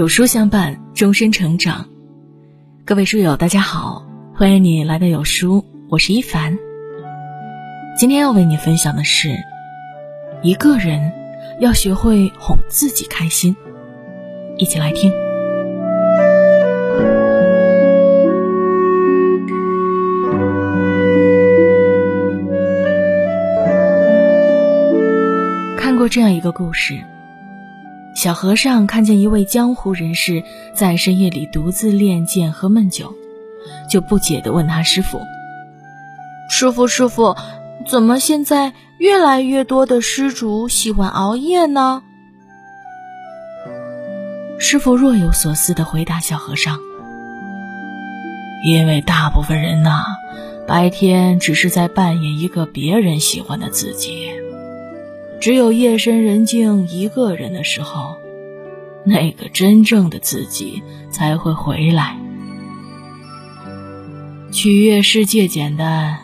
有书相伴，终身成长。各位书友，大家好，欢迎你来到有书，我是一凡。今天要为你分享的是，一个人要学会哄自己开心。一起来听。看过这样一个故事。小和尚看见一位江湖人士在深夜里独自练剑喝闷酒，就不解地问他师傅：“师傅，师傅，怎么现在越来越多的施主喜欢熬夜呢？”师傅若有所思地回答小和尚：“因为大部分人呐，白天只是在扮演一个别人喜欢的自己。”只有夜深人静一个人的时候，那个真正的自己才会回来。取悦世界简单，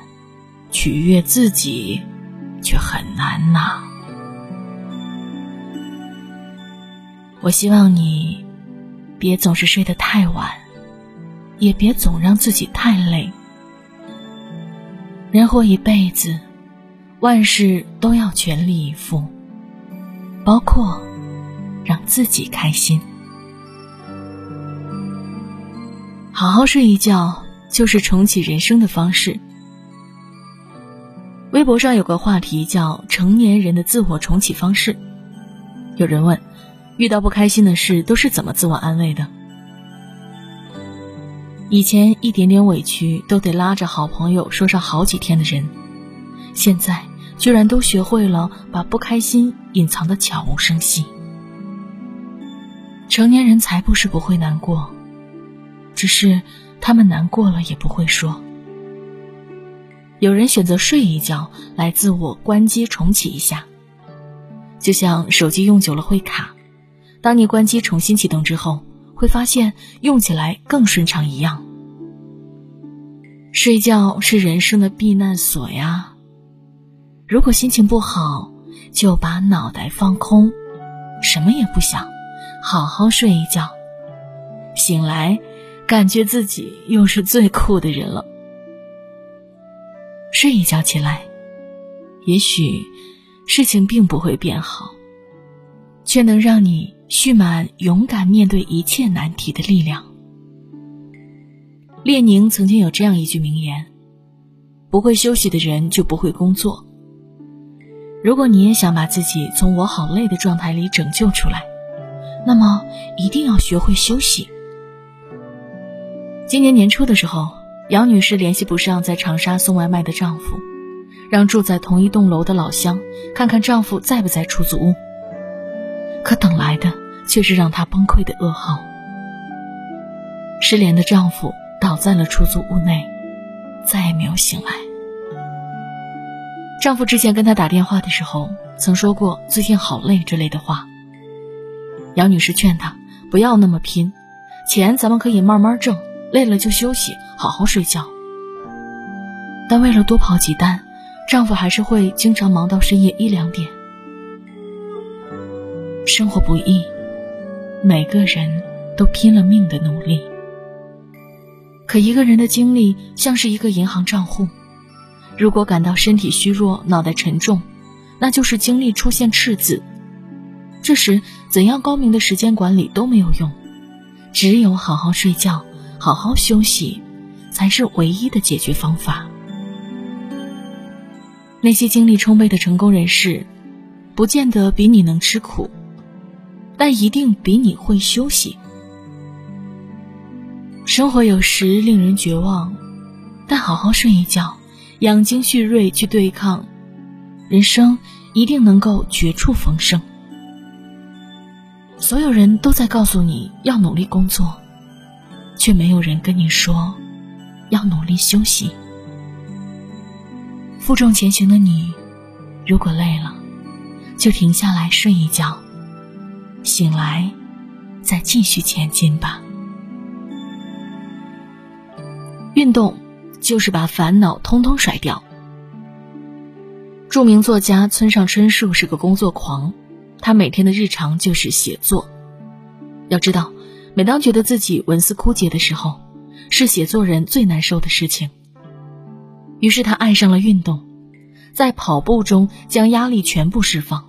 取悦自己却很难呐。我希望你别总是睡得太晚，也别总让自己太累。人活一辈子。万事都要全力以赴，包括让自己开心。好好睡一觉，就是重启人生的方式。微博上有个话题叫“成年人的自我重启方式”。有人问，遇到不开心的事都是怎么自我安慰的？以前一点点委屈都得拉着好朋友说上好几天的人。现在居然都学会了把不开心隐藏的悄无声息。成年人才不是不会难过，只是他们难过了也不会说。有人选择睡一觉来自我关机重启一下，就像手机用久了会卡，当你关机重新启动之后，会发现用起来更顺畅一样。睡觉是人生的避难所呀。如果心情不好，就把脑袋放空，什么也不想，好好睡一觉。醒来，感觉自己又是最酷的人了。睡一觉起来，也许事情并不会变好，却能让你蓄满勇敢面对一切难题的力量。列宁曾经有这样一句名言：“不会休息的人就不会工作。”如果你也想把自己从我好累的状态里拯救出来，那么一定要学会休息。今年年初的时候，杨女士联系不上在长沙送外卖的丈夫，让住在同一栋楼的老乡看看丈夫在不在出租屋。可等来的却是让她崩溃的噩耗：失联的丈夫倒在了出租屋内，再也没有醒来。丈夫之前跟她打电话的时候，曾说过“最近好累”之类的话。杨女士劝她不要那么拼，钱咱们可以慢慢挣，累了就休息，好好睡觉。但为了多跑几单，丈夫还是会经常忙到深夜一两点。生活不易，每个人都拼了命的努力。可一个人的精力像是一个银行账户。如果感到身体虚弱、脑袋沉重，那就是精力出现赤字。这时，怎样高明的时间管理都没有用，只有好好睡觉、好好休息，才是唯一的解决方法。那些精力充沛的成功人士，不见得比你能吃苦，但一定比你会休息。生活有时令人绝望，但好好睡一觉。养精蓄锐去对抗，人生一定能够绝处逢生。所有人都在告诉你要努力工作，却没有人跟你说要努力休息。负重前行的你，如果累了，就停下来睡一觉，醒来再继续前进吧。运动。就是把烦恼通通甩掉。著名作家村上春树是个工作狂，他每天的日常就是写作。要知道，每当觉得自己文思枯竭的时候，是写作人最难受的事情。于是他爱上了运动，在跑步中将压力全部释放，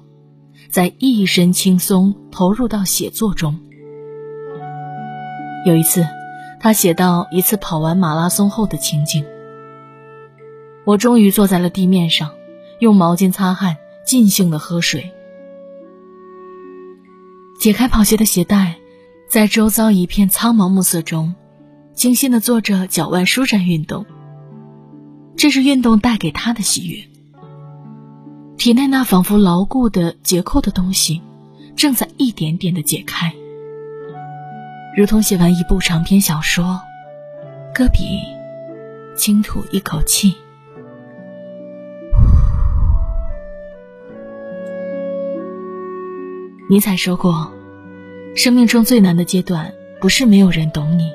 在一身轻松投入到写作中。有一次，他写到一次跑完马拉松后的情景：我终于坐在了地面上，用毛巾擦汗，尽兴的喝水，解开跑鞋的鞋带。在周遭一片苍茫暮色中，精心的做着脚腕舒展运动。这是运动带给他的喜悦。体内那仿佛牢固的结扣的东西，正在一点点的解开，如同写完一部长篇小说，搁笔，轻吐一口气。尼采说过。生命中最难的阶段，不是没有人懂你，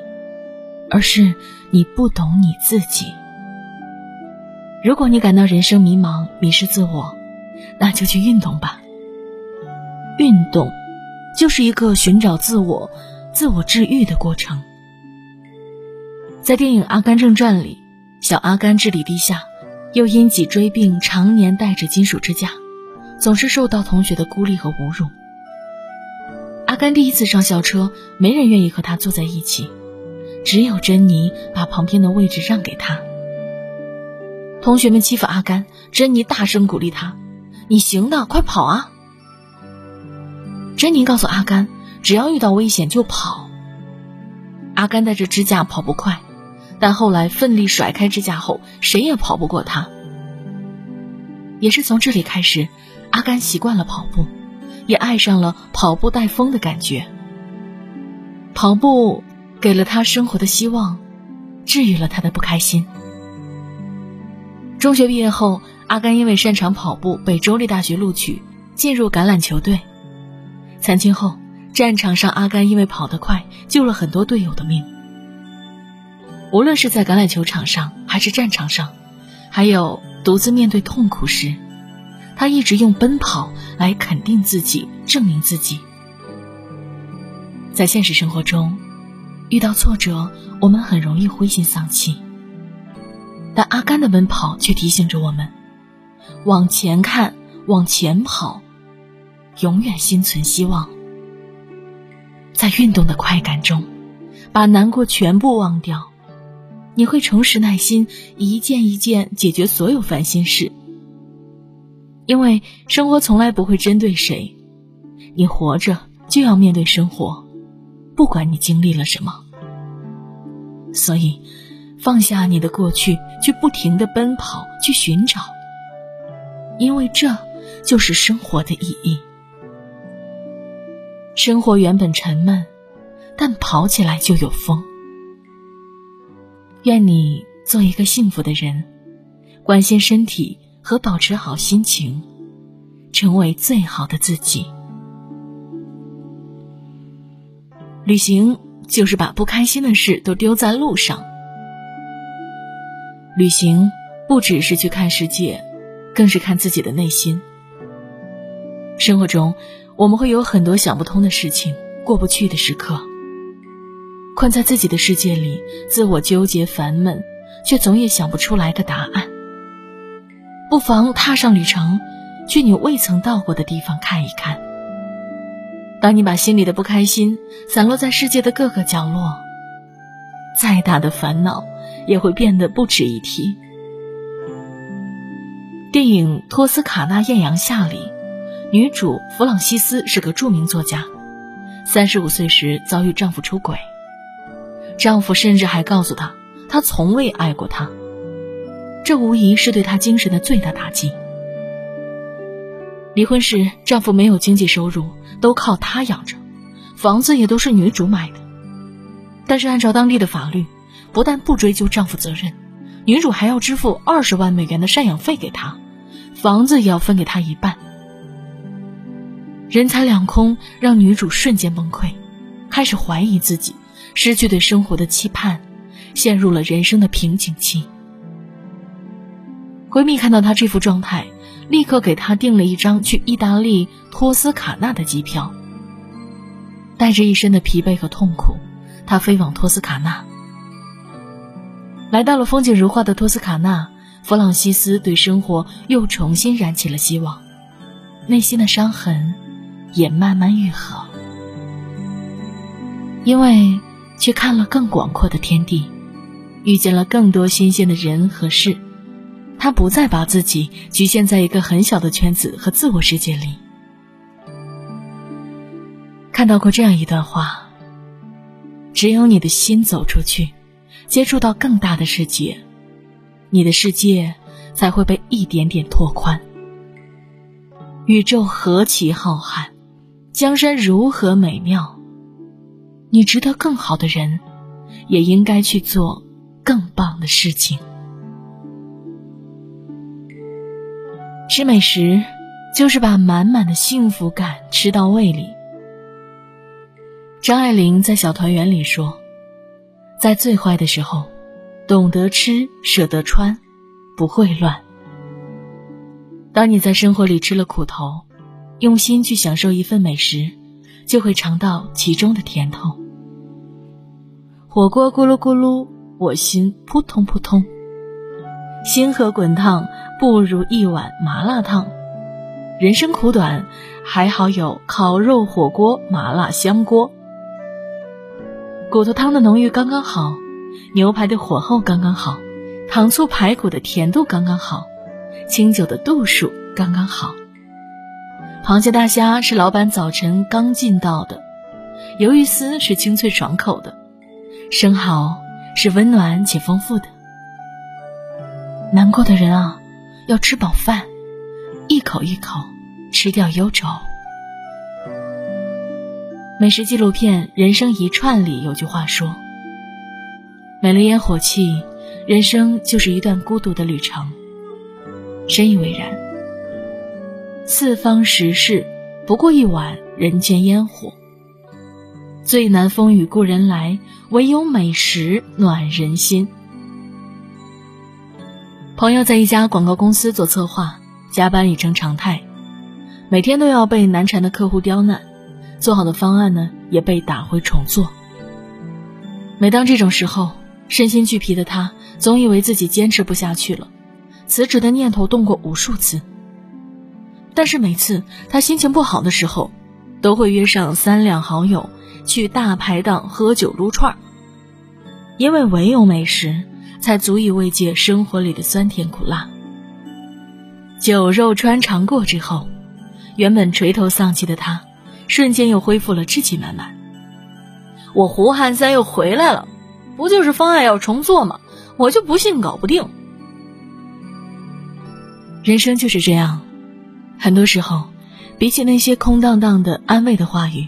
而是你不懂你自己。如果你感到人生迷茫、迷失自我，那就去运动吧。运动，就是一个寻找自我、自我治愈的过程。在电影《阿甘正传》里，小阿甘智力低下，又因脊椎病常年戴着金属支架，总是受到同学的孤立和侮辱。阿甘第一次上校车，没人愿意和他坐在一起，只有珍妮把旁边的位置让给他。同学们欺负阿甘，珍妮大声鼓励他：“你行的，快跑啊！”珍妮告诉阿甘：“只要遇到危险就跑。”阿甘带着支架跑不快，但后来奋力甩开支架后，谁也跑不过他。也是从这里开始，阿甘习惯了跑步。也爱上了跑步带风的感觉。跑步给了他生活的希望，治愈了他的不开心。中学毕业后，阿甘因为擅长跑步被州立大学录取，进入橄榄球队。参军后，战场上阿甘因为跑得快，救了很多队友的命。无论是在橄榄球场上，还是战场上，还有独自面对痛苦时。他一直用奔跑来肯定自己，证明自己。在现实生活中，遇到挫折，我们很容易灰心丧气。但阿甘的奔跑却提醒着我们：往前看，往前跑，永远心存希望。在运动的快感中，把难过全部忘掉，你会重拾耐心，一件一件解决所有烦心事。因为生活从来不会针对谁，你活着就要面对生活，不管你经历了什么。所以，放下你的过去，去不停的奔跑，去寻找，因为这就是生活的意义。生活原本沉闷，但跑起来就有风。愿你做一个幸福的人，关心身体。和保持好心情，成为最好的自己。旅行就是把不开心的事都丢在路上。旅行不只是去看世界，更是看自己的内心。生活中，我们会有很多想不通的事情，过不去的时刻，困在自己的世界里，自我纠结烦闷，却总也想不出来个答案。不妨踏上旅程，去你未曾到过的地方看一看。当你把心里的不开心散落在世界的各个角落，再大的烦恼也会变得不值一提。电影《托斯卡纳艳阳下》里，女主弗朗西斯是个著名作家，三十五岁时遭遇丈夫出轨，丈夫甚至还告诉她，他从未爱过她。这无疑是对她精神的最大打击。离婚时，丈夫没有经济收入，都靠她养着，房子也都是女主买的。但是按照当地的法律，不但不追究丈夫责任，女主还要支付二十万美元的赡养费给他，房子也要分给他一半。人财两空，让女主瞬间崩溃，开始怀疑自己，失去对生活的期盼，陷入了人生的瓶颈期。闺蜜看到她这副状态，立刻给她订了一张去意大利托斯卡纳的机票。带着一身的疲惫和痛苦，他飞往托斯卡纳。来到了风景如画的托斯卡纳，弗朗西斯对生活又重新燃起了希望，内心的伤痕也慢慢愈合，因为去看了更广阔的天地，遇见了更多新鲜的人和事，他不再把自己局限在一个很小的圈子和自我世界里。看到过这样一段话：只有你的心走出去。接触到更大的世界，你的世界才会被一点点拓宽。宇宙何其浩瀚，江山如何美妙，你值得更好的人，也应该去做更棒的事情。吃美食，就是把满满的幸福感吃到胃里。张爱玲在《小团圆》里说。在最坏的时候，懂得吃，舍得穿，不会乱。当你在生活里吃了苦头，用心去享受一份美食，就会尝到其中的甜头。火锅咕噜咕噜，我心扑通扑通。星河滚烫，不如一碗麻辣烫。人生苦短，还好有烤肉、火锅、麻辣香锅。骨头汤的浓郁刚刚好，牛排的火候刚刚好，糖醋排骨的甜度刚刚好，清酒的度数刚刚好。螃蟹大虾是老板早晨刚进到的，鱿鱼丝是清脆爽口的，生蚝是温暖且丰富的。难过的人啊，要吃饱饭，一口一口吃掉忧愁。美食纪录片《人生一串》里有句话说：“没了烟火气，人生就是一段孤独的旅程。”深以为然。四方食事，不过一碗人间烟火。最难风雨故人来，唯有美食暖人心。朋友在一家广告公司做策划，加班已成常态，每天都要被难缠的客户刁难。做好的方案呢，也被打回重做。每当这种时候，身心俱疲的他，总以为自己坚持不下去了，辞职的念头动过无数次。但是每次他心情不好的时候，都会约上三两好友去大排档喝酒撸串儿，因为唯有美食才足以慰藉生活里的酸甜苦辣。酒肉穿肠过之后，原本垂头丧气的他。瞬间又恢复了志气满满。我胡汉三又回来了，不就是方案要重做吗？我就不信搞不定。人生就是这样，很多时候，比起那些空荡荡的安慰的话语，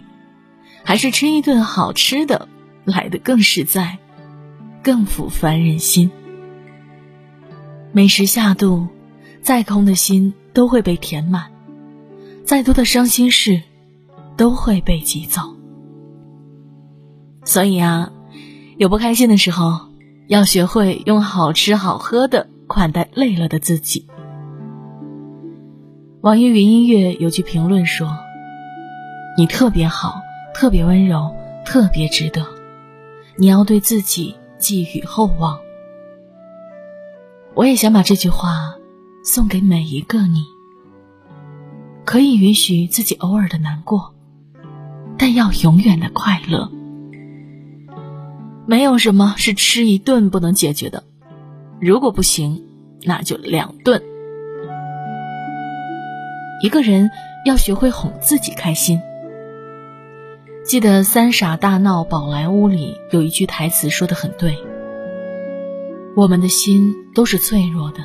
还是吃一顿好吃的来的更实在，更抚凡人心。美食下肚，再空的心都会被填满，再多的伤心事。都会被挤走，所以啊，有不开心的时候，要学会用好吃好喝的款待累了的自己。网易云音乐有句评论说：“你特别好，特别温柔，特别值得，你要对自己寄予厚望。”我也想把这句话送给每一个你，可以允许自己偶尔的难过。但要永远的快乐，没有什么是吃一顿不能解决的。如果不行，那就两顿。一个人要学会哄自己开心。记得《三傻大闹宝莱坞》里有一句台词说的很对：我们的心都是脆弱的，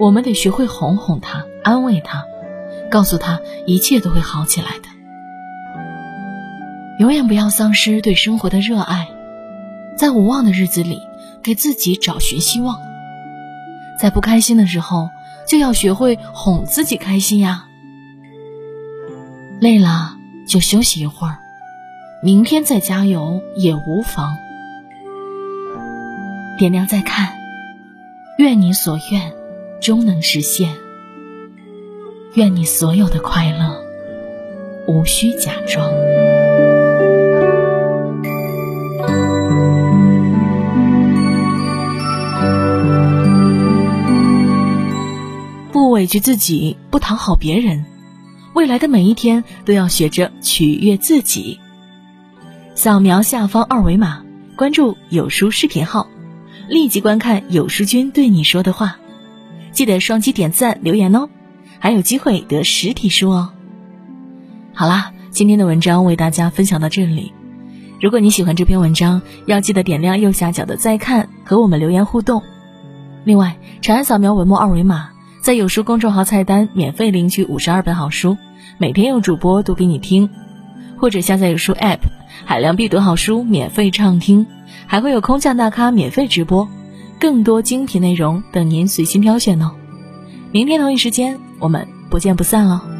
我们得学会哄哄他，安慰他，告诉他一切都会好起来的。永远不要丧失对生活的热爱，在无望的日子里，给自己找寻希望。在不开心的时候，就要学会哄自己开心呀。累了就休息一会儿。明天再加油也无妨。点亮再看愿你所愿终能实现。愿你所有的快乐无需假装。不委屈自己不讨好别人未来的每一天都要学着取悦自己。扫描下方二维码，关注有书视频号，立即观看有书君对你说的话。记得双击点赞留言哦，还有机会得实体书哦。好啦，今天的文章为大家分享到这里。如果你喜欢这篇文章，要记得点亮右下角的再看和我们留言互动。另外，长按扫描文末二维码，在有书公众号菜单免费领取五十二本好书，每天有主播读给你听，或者下载有书 App，海量必读好书免费畅听，还会有空降大咖免费直播，更多精品内容等您随心挑选哦。明天同一时间，我们不见不散哦。